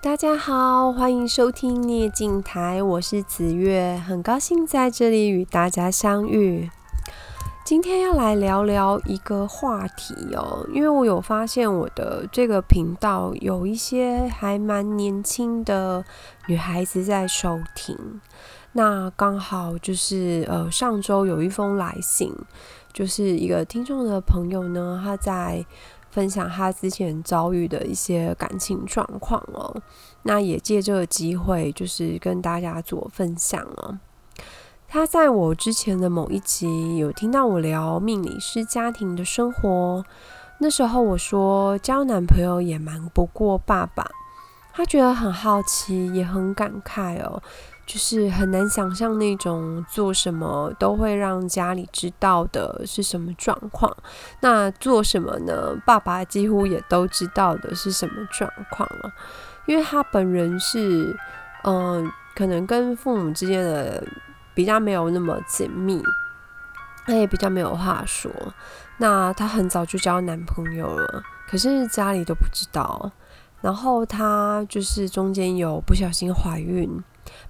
大家好，欢迎收听聂镜台，我是紫月，很高兴在这里与大家相遇。今天要来聊聊一个话题哦，因为我有发现我的这个频道有一些还蛮年轻的女孩子在收听。那刚好就是呃，上周有一封来信，就是一个听众的朋友呢，他在。分享他之前遭遇的一些感情状况哦，那也借这个机会，就是跟大家做分享哦。他在我之前的某一集有听到我聊命理师家庭的生活，那时候我说交男朋友也瞒不过爸爸，他觉得很好奇，也很感慨哦。就是很难想象那种做什么都会让家里知道的是什么状况。那做什么呢？爸爸几乎也都知道的是什么状况了。因为他本人是，嗯、可能跟父母之间的比较没有那么紧密，他也比较没有话说。那他很早就交男朋友了，可是家里都不知道。然后他就是中间有不小心怀孕。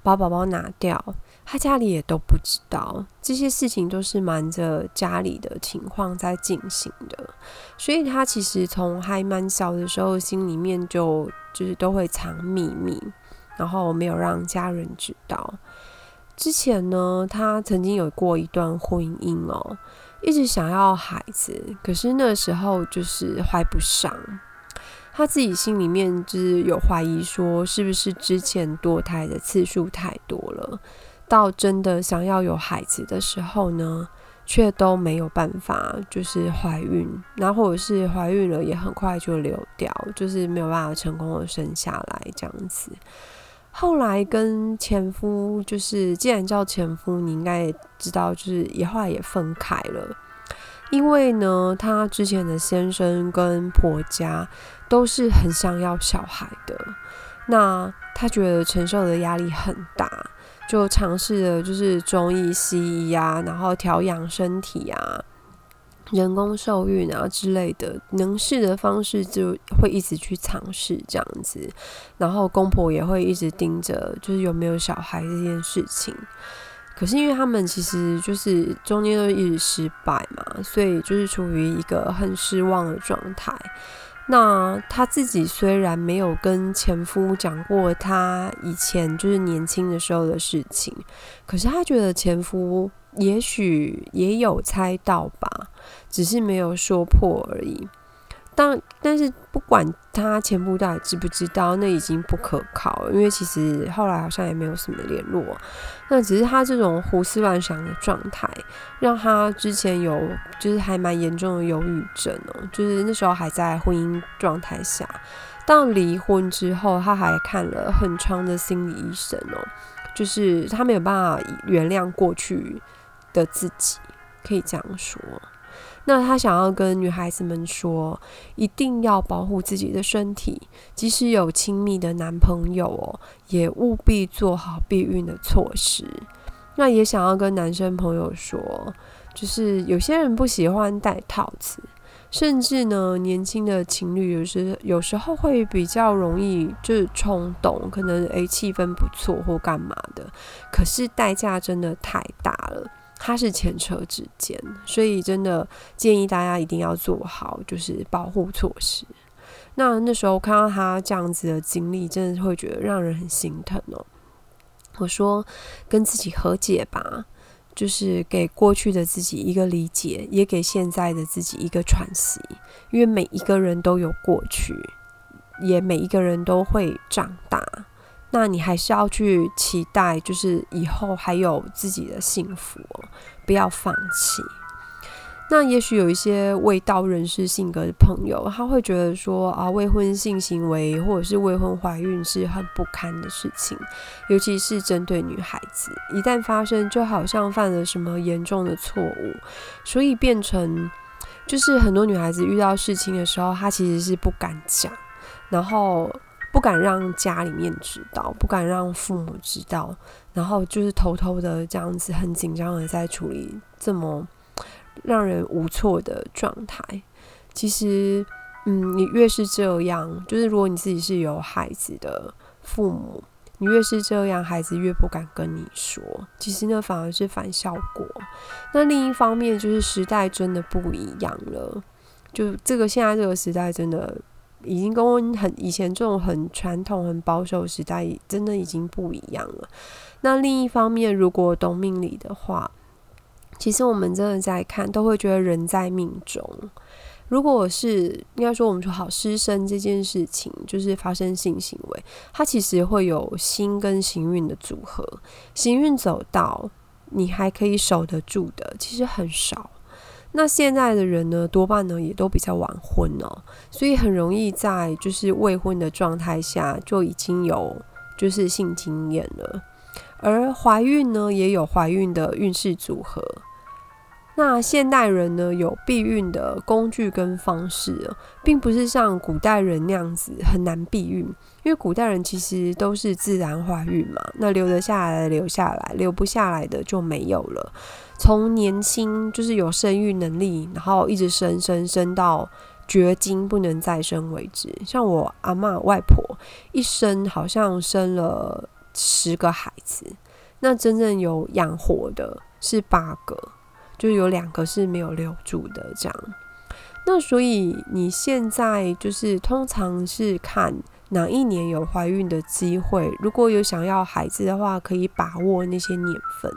把宝宝拿掉，他家里也都不知道，这些事情都是瞒着家里的情况在进行的，所以他其实从还蛮小的时候，心里面就就是都会藏秘密，然后没有让家人知道。之前呢，他曾经有过一段婚姻哦，一直想要孩子，可是那时候就是怀不上。他自己心里面就是有怀疑，说是不是之前堕胎的次数太多了，到真的想要有孩子的时候呢，却都没有办法，就是怀孕，然后或者是怀孕了也很快就流掉，就是没有办法成功的生下来这样子。后来跟前夫，就是既然叫前夫，你应该也知道，就是也后来也分开了。因为呢，她之前的先生跟婆家都是很想要小孩的，那她觉得承受的压力很大，就尝试了就是中医、西医啊，然后调养身体啊、人工受孕啊之类的，能试的方式就会一直去尝试这样子，然后公婆也会一直盯着，就是有没有小孩这件事情。可是因为他们其实就是中间都一直失败嘛，所以就是处于一个很失望的状态。那他自己虽然没有跟前夫讲过他以前就是年轻的时候的事情，可是他觉得前夫也许也有猜到吧，只是没有说破而已。但但是不管他前夫到底知不知道，那已经不可靠了，因为其实后来好像也没有什么联络。那只是他这种胡思乱想的状态，让他之前有就是还蛮严重的忧郁症哦，就是那时候还在婚姻状态下，到离婚之后，他还看了很长的心理医生哦，就是他没有办法原谅过去的自己，可以这样说。那他想要跟女孩子们说，一定要保护自己的身体，即使有亲密的男朋友哦，也务必做好避孕的措施。那也想要跟男生朋友说，就是有些人不喜欢戴套子，甚至呢，年轻的情侣有时有时候会比较容易就是冲动，可能诶气氛不错或干嘛的，可是代价真的太大了。他是前车之鉴，所以真的建议大家一定要做好就是保护措施。那那时候看到他这样子的经历，真的会觉得让人很心疼哦。我说跟自己和解吧，就是给过去的自己一个理解，也给现在的自己一个喘息。因为每一个人都有过去，也每一个人都会长大。那你还是要去期待，就是以后还有自己的幸福哦，不要放弃。那也许有一些未到人世性格的朋友，他会觉得说啊，未婚性行为或者是未婚怀孕是很不堪的事情，尤其是针对女孩子，一旦发生，就好像犯了什么严重的错误，所以变成就是很多女孩子遇到事情的时候，她其实是不敢讲，然后。不敢让家里面知道，不敢让父母知道，然后就是偷偷的这样子，很紧张的在处理这么让人无措的状态。其实，嗯，你越是这样，就是如果你自己是有孩子的父母，你越是这样，孩子越不敢跟你说。其实呢，反而是反效果。那另一方面，就是时代真的不一样了。就这个现在这个时代，真的已经跟很以前这种很传统、很保守时代，真的已经不一样了。那另一方面，如果懂命理的话，其实我们真的在看，都会觉得人在命中。如果是应该说，我们说好师生这件事情，就是发生性行为，它其实会有心跟行运的组合。行运走到你还可以守得住的，其实很少。那现在的人呢，多半呢也都比较晚婚哦，所以很容易在就是未婚的状态下就已经有就是性经验了。而怀孕呢，也有怀孕的运势组合。那现代人呢，有避孕的工具跟方式，并不是像古代人那样子很难避孕，因为古代人其实都是自然怀孕嘛，那留得下来的留下来，留不下来的就没有了。从年轻就是有生育能力，然后一直生生生到绝经不能再生为止。像我阿嬷外婆一生好像生了十个孩子，那真正有养活的是八个。就有两个是没有留住的，这样。那所以你现在就是通常是看哪一年有怀孕的机会，如果有想要孩子的话，可以把握那些年份。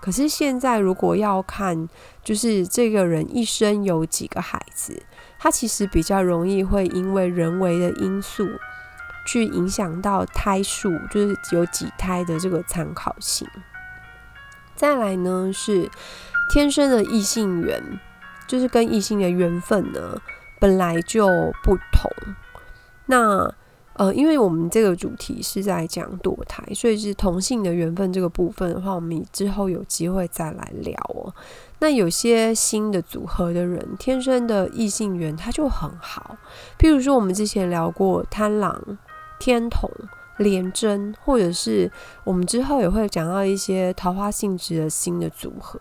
可是现在如果要看，就是这个人一生有几个孩子，他其实比较容易会因为人为的因素去影响到胎数，就是有几胎的这个参考性。再来呢是。天生的异性缘，就是跟异性的缘分呢，本来就不同。那呃，因为我们这个主题是在讲堕胎，所以是同性的缘分这个部分的话，我们之后有机会再来聊哦。那有些新的组合的人，天生的异性缘他就很好。譬如说，我们之前聊过贪狼、天同、廉贞，或者是我们之后也会讲到一些桃花性质的新的组合。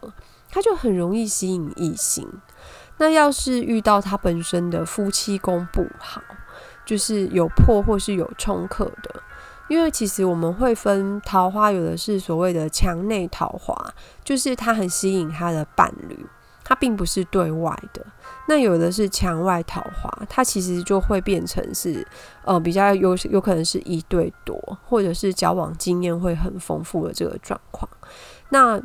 他就很容易吸引异性。那要是遇到他本身的夫妻宫不好，就是有破或是有冲克的，因为其实我们会分桃花，有的是所谓的墙内桃花，就是他很吸引他的伴侣，他并不是对外的。那有的是墙外桃花，它其实就会变成是呃比较有有可能是一对多，或者是交往经验会很丰富的这个状况。那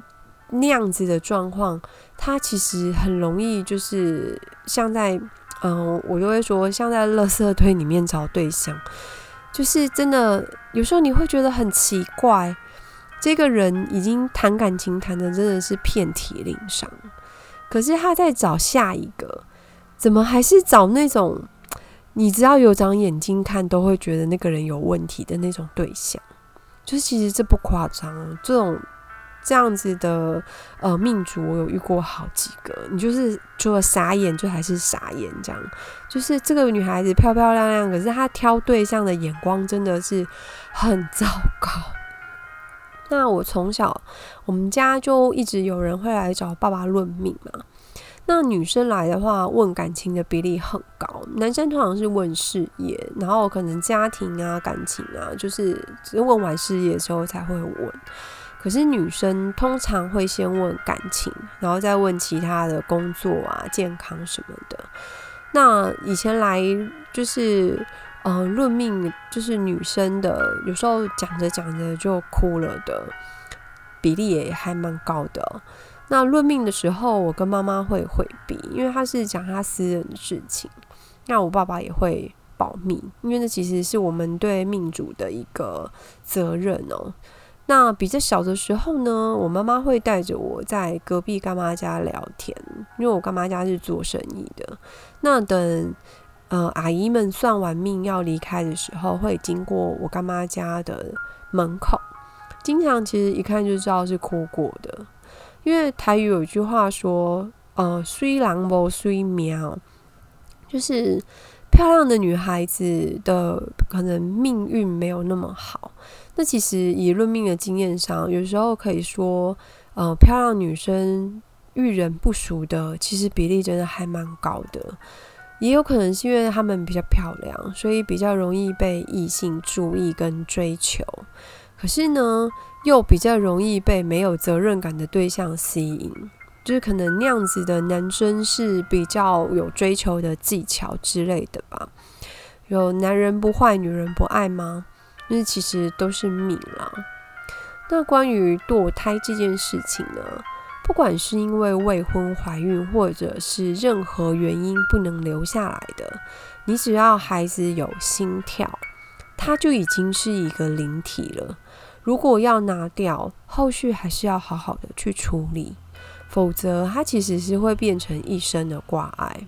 那样子的状况，它其实很容易，就是像在，嗯、我就会说，像在垃圾堆里面找对象，就是真的，有时候你会觉得很奇怪，这个人已经谈感情谈的真的是遍体鳞伤，可是他在找下一个，怎么还是找那种，你只要有长眼睛看都会觉得那个人有问题的那种对象，就是其实这不夸张，这种。这样子的呃命主，我有遇过好几个。你就是除了傻眼，就还是傻眼，这样。就是这个女孩子漂漂亮亮，可是她挑对象的眼光真的是很糟糕。那我从小我们家就一直有人会来找爸爸论命嘛。那女生来的话，问感情的比例很高，男生通常是问事业，然后可能家庭啊、感情啊，就是只问完事业的时候才会问。可是女生通常会先问感情，然后再问其他的工作啊、健康什么的。那以前来就是呃论命，就是女生的，有时候讲着讲着就哭了的比例也还蛮高的。那论命的时候，我跟妈妈会回避，因为她是讲她私人的事情。那我爸爸也会保密，因为那其实是我们对命主的一个责任哦。那比较小的时候呢，我妈妈会带着我在隔壁干妈家聊天，因为我干妈家是做生意的。那等呃阿姨们算完命要离开的时候，会经过我干妈家的门口，经常其实一看就知道是哭过的，因为台语有一句话说，呃，水人无水命，就是。漂亮的女孩子的可能命运没有那么好。那其实以论命的经验上，有时候可以说，呃，漂亮女生遇人不淑的，其实比例真的还蛮高的。也有可能是因为她们比较漂亮，所以比较容易被异性注意跟追求。可是呢，又比较容易被没有责任感的对象吸引，就是可能那样子的男生是比较有追求的技巧之类的吧。有男人不坏，女人不爱吗？那其实都是命啦。那关于堕胎这件事情呢？不管是因为未婚怀孕，或者是任何原因不能留下来的，你只要孩子有心跳，它就已经是一个灵体了。如果要拿掉，后续还是要好好的去处理，否则它其实是会变成一生的挂碍。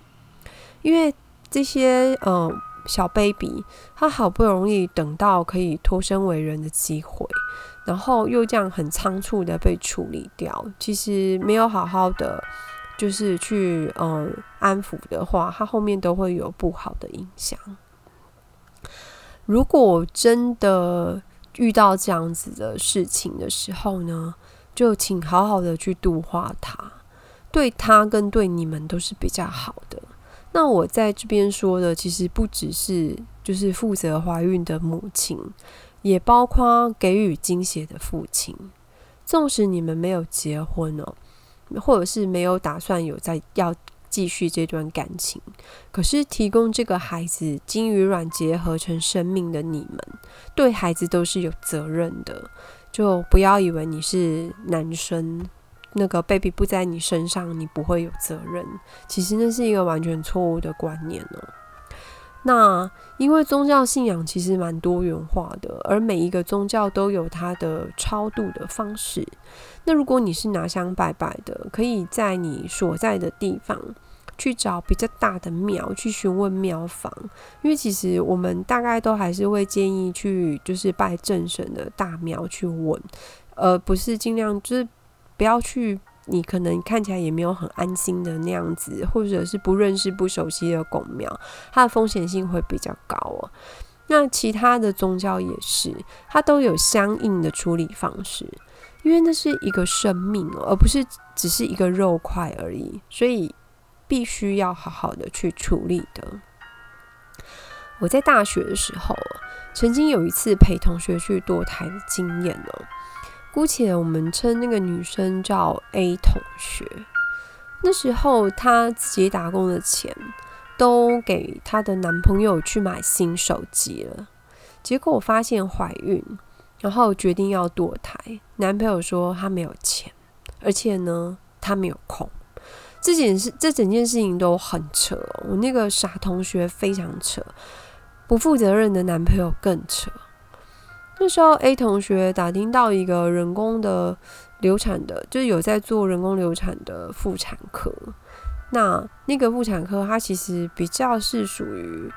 因为这些嗯小 baby，他好不容易等到可以脱身为人的机会。然后又这样很仓促的被处理掉，其实没有好好的就是去嗯安抚的话，他后面都会有不好的影响。如果真的遇到这样子的事情的时候呢，就请好好的去度化他，对他跟对你们都是比较好的。那我在这边说的，其实不只是就是负责怀孕的母亲。也包括给予精血的父亲，纵使你们没有结婚哦，或者是没有打算有在要继续这段感情，可是提供这个孩子精与卵结合成生命的你们，对孩子都是有责任的。就不要以为你是男生，那个 baby 不在你身上，你不会有责任。其实那是一个完全错误的观念哦。那因为宗教信仰其实蛮多元化的，而每一个宗教都有它的超度的方式。那如果你是拿香拜拜的，可以在你所在的地方去找比较大的庙去询问庙方，因为其实我们大概都还是会建议去就是拜正神的大庙去问，而不是尽量就是不要去。你可能看起来也没有很安心的那样子，或者是不认识、不熟悉的拱庙，它的风险性会比较高哦。那其他的宗教也是，它都有相应的处理方式，因为那是一个生命哦，而不是只是一个肉块而已，所以必须要好好的去处理的。我在大学的时候，曾经有一次陪同学去堕胎的经验哦。姑且我们称那个女生叫 A 同学。那时候她自己打工的钱都给她的男朋友去买新手机了，结果我发现怀孕，然后决定要堕胎。男朋友说他没有钱，而且呢他没有空。这件事，这整件事情都很扯。我那个傻同学非常扯，不负责任的男朋友更扯。那时候，A 同学打听到一个人工的流产的，就是有在做人工流产的妇产科。那那个妇产科，它其实比较是属于，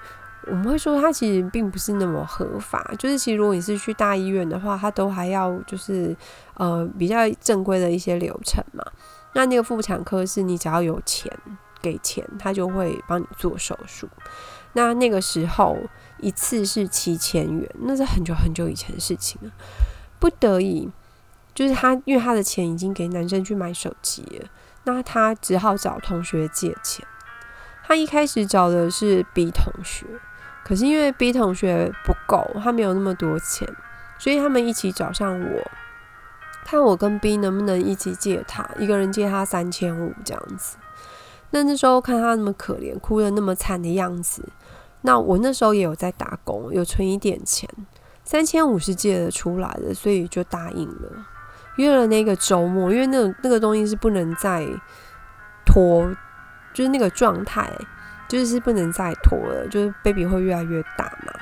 我们会说它其实并不是那么合法。就是其实如果你是去大医院的话，它都还要就是呃比较正规的一些流程嘛。那那个妇产科是你只要有钱给钱，他就会帮你做手术。那那个时候。一次是七千元，那是很久很久以前的事情了。不得已，就是他，因为他的钱已经给男生去买手机了，那他只好找同学借钱。他一开始找的是 B 同学，可是因为 B 同学不够，他没有那么多钱，所以他们一起找上我，看我跟 B 能不能一起借他，一个人借他三千五这样子。那那时候看他那么可怜，哭得那么惨的样子。那我那时候也有在打工，有存一点钱，三千五是借得出来的，所以就答应了，约了那个周末，因为那那个东西是不能再拖，就是那个状态，就是不能再拖了，就是 baby 会越来越大嘛，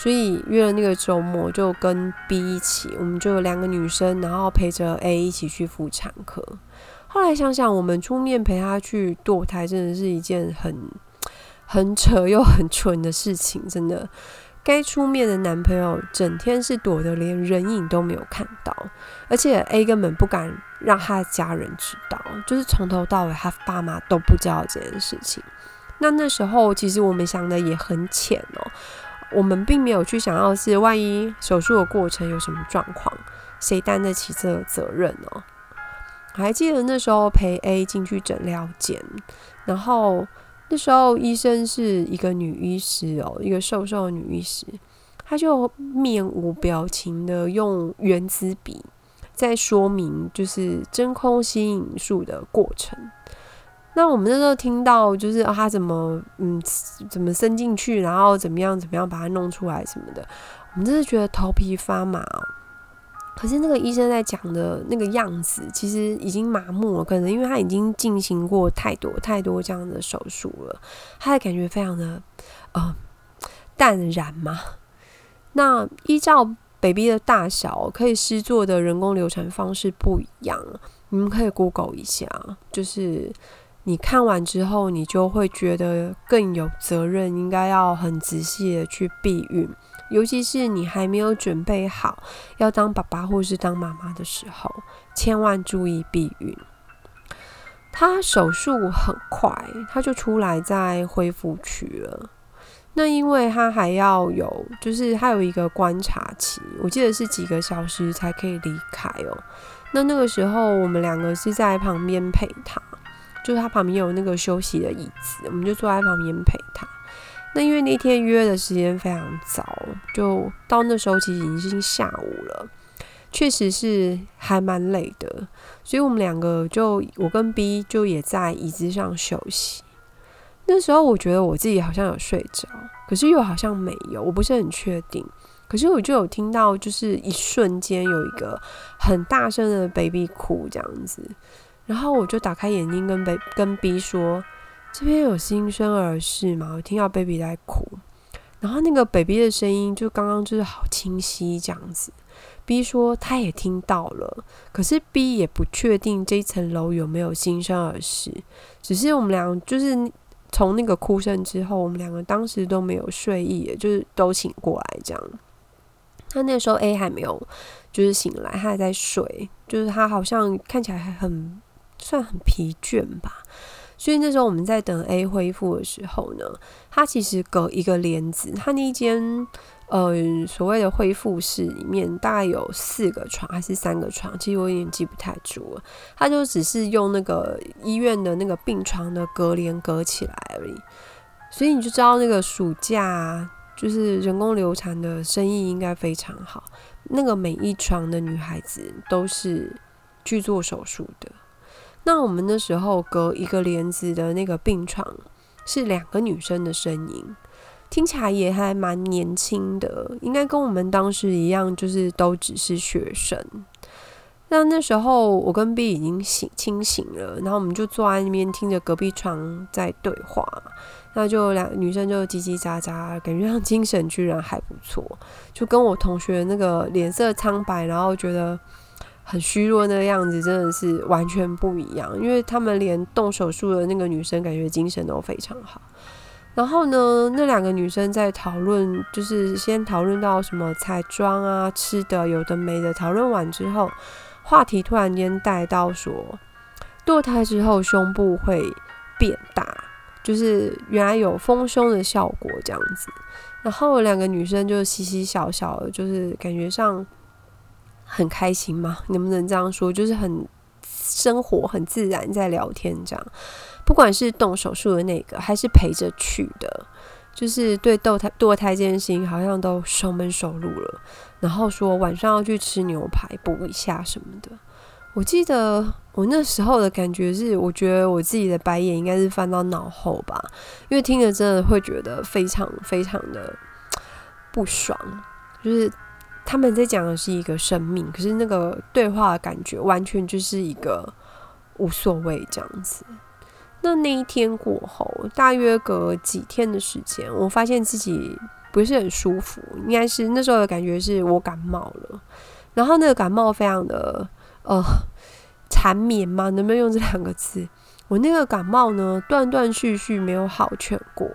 所以约了那个周末，就跟 B 一起，我们就有两个女生，然后陪着 A 一起去妇产科。后来想想，我们出面陪她去堕胎，真的是一件很。很扯又很蠢的事情，真的。该出面的男朋友整天是躲得连人影都没有看到，而且 A 根本不敢让他的家人知道，就是从头到尾他爸妈都不知道这件事情。那那时候其实我们想的也很浅哦，我们并没有去想要是万一手术的过程有什么状况，谁担得起这个责任哦？还记得那时候陪 A 进去诊疗间，然后。那时候医生是一个女医师哦，一个瘦瘦的女医师，她就面无表情的用原子笔在说明，就是真空吸引术的过程。那我们那时候听到，就是他怎么嗯怎么伸进去，然后怎么样怎么样把它弄出来什么的，我们真是觉得头皮发麻哦。可是那个医生在讲的那个样子，其实已经麻木了。可能因为他已经进行过太多太多这样的手术了，他的感觉非常的呃淡然嘛。那依照 baby 的大小，可以施做的人工流产方式不一样。你们可以 Google 一下，就是你看完之后，你就会觉得更有责任，应该要很仔细的去避孕。尤其是你还没有准备好要当爸爸或是当妈妈的时候，千万注意避孕。他手术很快，他就出来在恢复区了。那因为他还要有，就是他有一个观察期，我记得是几个小时才可以离开哦。那那个时候我们两个是在旁边陪他，就是他旁边有那个休息的椅子，我们就坐在旁边陪他。那因为那天约的时间非常早，就到那时候其实已经下午了，确实是还蛮累的，所以我们两个就我跟 B 就也在椅子上休息。那时候我觉得我自己好像有睡着，可是又好像没有，我不是很确定。可是我就有听到，就是一瞬间有一个很大声的 baby 哭这样子，然后我就打开眼睛跟 B 跟 B 说。这边有新生儿室吗？我听到 baby 在哭，然后那个 baby 的声音就刚刚就是好清晰这样子。B 说他也听到了，可是 B 也不确定这层楼有没有新生儿室，只是我们俩就是从那个哭声之后，我们两个当时都没有睡意，就是都醒过来这样。他那时候 A 还没有就是醒来，他还在睡，就是他好像看起来还很算很疲倦吧。所以那时候我们在等 A 恢复的时候呢，他其实隔一个帘子，他那间呃所谓的恢复室里面大概有四个床还是三个床，其实我有点记不太住了。他就只是用那个医院的那个病床的隔帘隔起来而已。所以你就知道那个暑假就是人工流产的生意应该非常好，那个每一床的女孩子都是去做手术的。那我们那时候隔一个帘子的那个病床是两个女生的声音，听起来也还蛮年轻的，应该跟我们当时一样，就是都只是学生。那那时候我跟 B 已经醒清醒了，然后我们就坐在那边听着隔壁床在对话，那就两女生就叽叽喳喳，感觉上精神居然还不错，就跟我同学那个脸色苍白，然后觉得。很虚弱那个样子，真的是完全不一样。因为他们连动手术的那个女生，感觉精神都非常好。然后呢，那两个女生在讨论，就是先讨论到什么彩妆啊、吃的，有的没的。讨论完之后，话题突然间带到说，堕胎之后胸部会变大，就是原来有丰胸的效果这样子。然后两个女生就嘻嘻笑笑的，就是感觉上。很开心吗？能不能这样说？就是很生活很自然在聊天这样，不管是动手术的那个，还是陪着去的，就是对堕胎堕胎这件事情好像都熟门熟路了。然后说晚上要去吃牛排补一下什么的。我记得我那时候的感觉是，我觉得我自己的白眼应该是翻到脑后吧，因为听着真的会觉得非常非常的不爽，就是。他们在讲的是一个生命，可是那个对话的感觉完全就是一个无所谓这样子。那那一天过后，大约隔几天的时间，我发现自己不是很舒服，应该是那时候的感觉是我感冒了。然后那个感冒非常的呃缠绵嘛，能不能用这两个字？我那个感冒呢，断断续续没有好全过。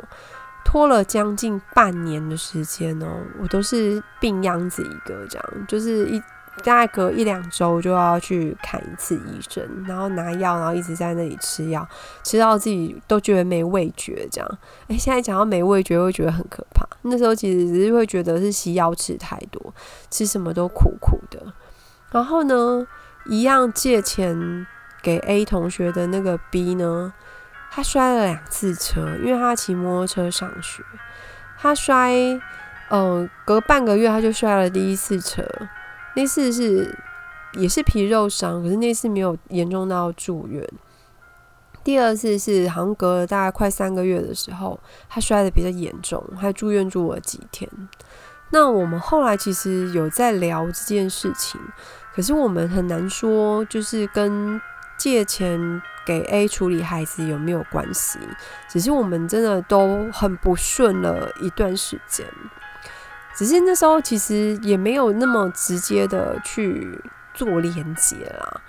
拖了将近半年的时间哦，我都是病秧子一个，这样就是一大概隔一两周就要去看一次医生，然后拿药，然后一直在那里吃药，吃到自己都觉得没味觉，这样。诶，现在讲到没味觉，会觉得很可怕。那时候其实只是会觉得是西药吃太多，吃什么都苦苦的。然后呢，一样借钱给 A 同学的那个 B 呢，他摔了两次车，因为他骑摩托车上学，他摔，嗯、呃，隔半个月他就摔了第一次车，那次是也是皮肉伤，可是那次没有严重到住院。第二次是好像隔了大概快三个月的时候，他摔得比较严重，还住院住了几天。那我们后来其实有在聊这件事情，可是我们很难说，就是跟借钱给 A 处理孩子有没有关系？只是我们真的都很不顺了一段时间，只是那时候其实也没有那么直接的去做连接啦。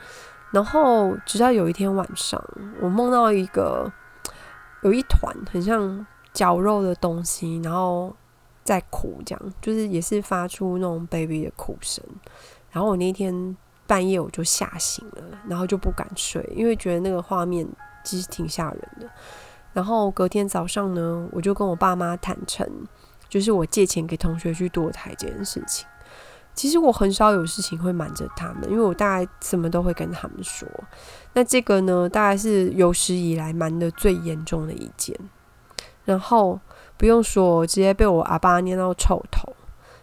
然后，直到有一天晚上，我梦到一个有一团很像绞肉的东西，然后在哭，这样就是也是发出那种 baby 的哭声。然后我那天半夜我就吓醒了，然后就不敢睡，因为觉得那个画面其实挺吓人的。然后隔天早上呢，我就跟我爸妈坦诚，就是我借钱给同学去堕胎这件事情。其实我很少有事情会瞒着他们，因为我大概什么都会跟他们说。那这个呢，大概是有史以来瞒得最严重的一件。然后不用说，直接被我阿爸念到臭头，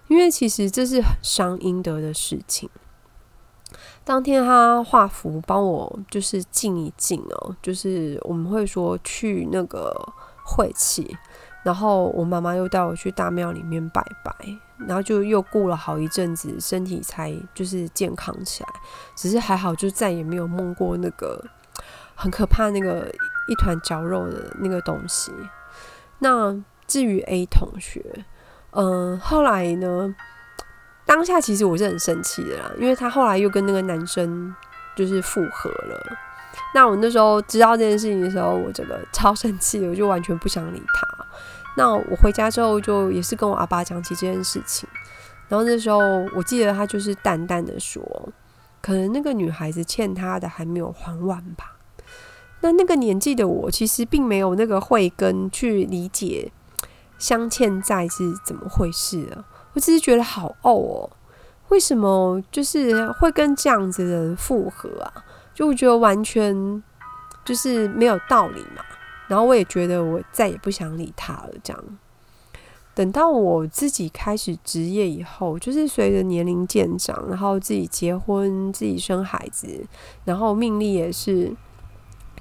因为其实这是很伤阴德的事情。当天他画符帮我就是静一静哦，就是我们会说去那个晦气。然后我妈妈又带我去大庙里面拜拜，然后就又过了好一阵子，身体才就是健康起来。只是还好，就再也没有梦过那个很可怕那个一团绞肉的那个东西。那至于 A 同学，嗯，后来呢，当下其实我是很生气的啦，因为他后来又跟那个男生就是复合了。那我那时候知道这件事情的时候，我这个超生气，我就完全不想理他。那我回家之后，就也是跟我阿爸讲起这件事情。然后那时候，我记得他就是淡淡的说：“可能那个女孩子欠他的还没有还完吧。”那那个年纪的我，其实并没有那个慧根去理解相欠债是怎么回事的。我只是觉得好怄哦，为什么就是会跟这样子的人复合啊？就我觉得完全就是没有道理嘛。然后我也觉得我再也不想理他了。这样，等到我自己开始职业以后，就是随着年龄渐长，然后自己结婚、自己生孩子，然后命理也是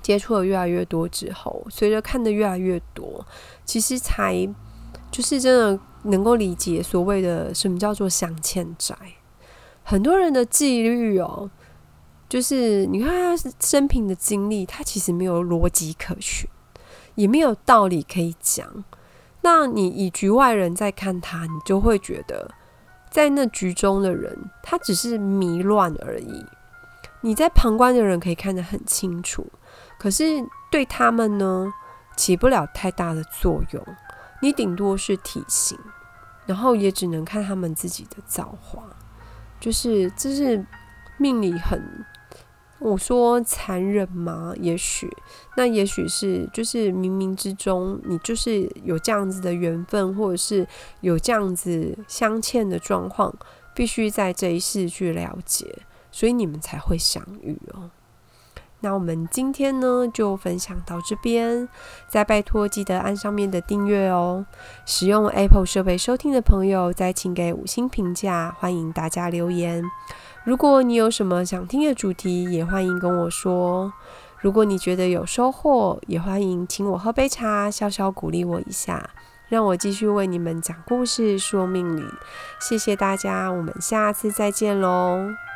接触的越来越多之后，随着看的越来越多，其实才就是真的能够理解所谓的什么叫做相欠债。很多人的纪律哦，就是你看他生平的经历，他其实没有逻辑可循。也没有道理可以讲，那你以局外人在看他，你就会觉得，在那局中的人，他只是迷乱而已。你在旁观的人可以看得很清楚，可是对他们呢，起不了太大的作用。你顶多是提醒，然后也只能看他们自己的造化。就是这是命里很。我说残忍吗？也许，那也许是，就是冥冥之中，你就是有这样子的缘分，或者是有这样子相欠的状况，必须在这一世去了解，所以你们才会相遇哦。那我们今天呢，就分享到这边，再拜托记得按上面的订阅哦。使用 Apple 设备收听的朋友，再请给五星评价，欢迎大家留言。如果你有什么想听的主题，也欢迎跟我说。如果你觉得有收获，也欢迎请我喝杯茶，小小鼓励我一下，让我继续为你们讲故事、说命理。谢谢大家，我们下次再见喽。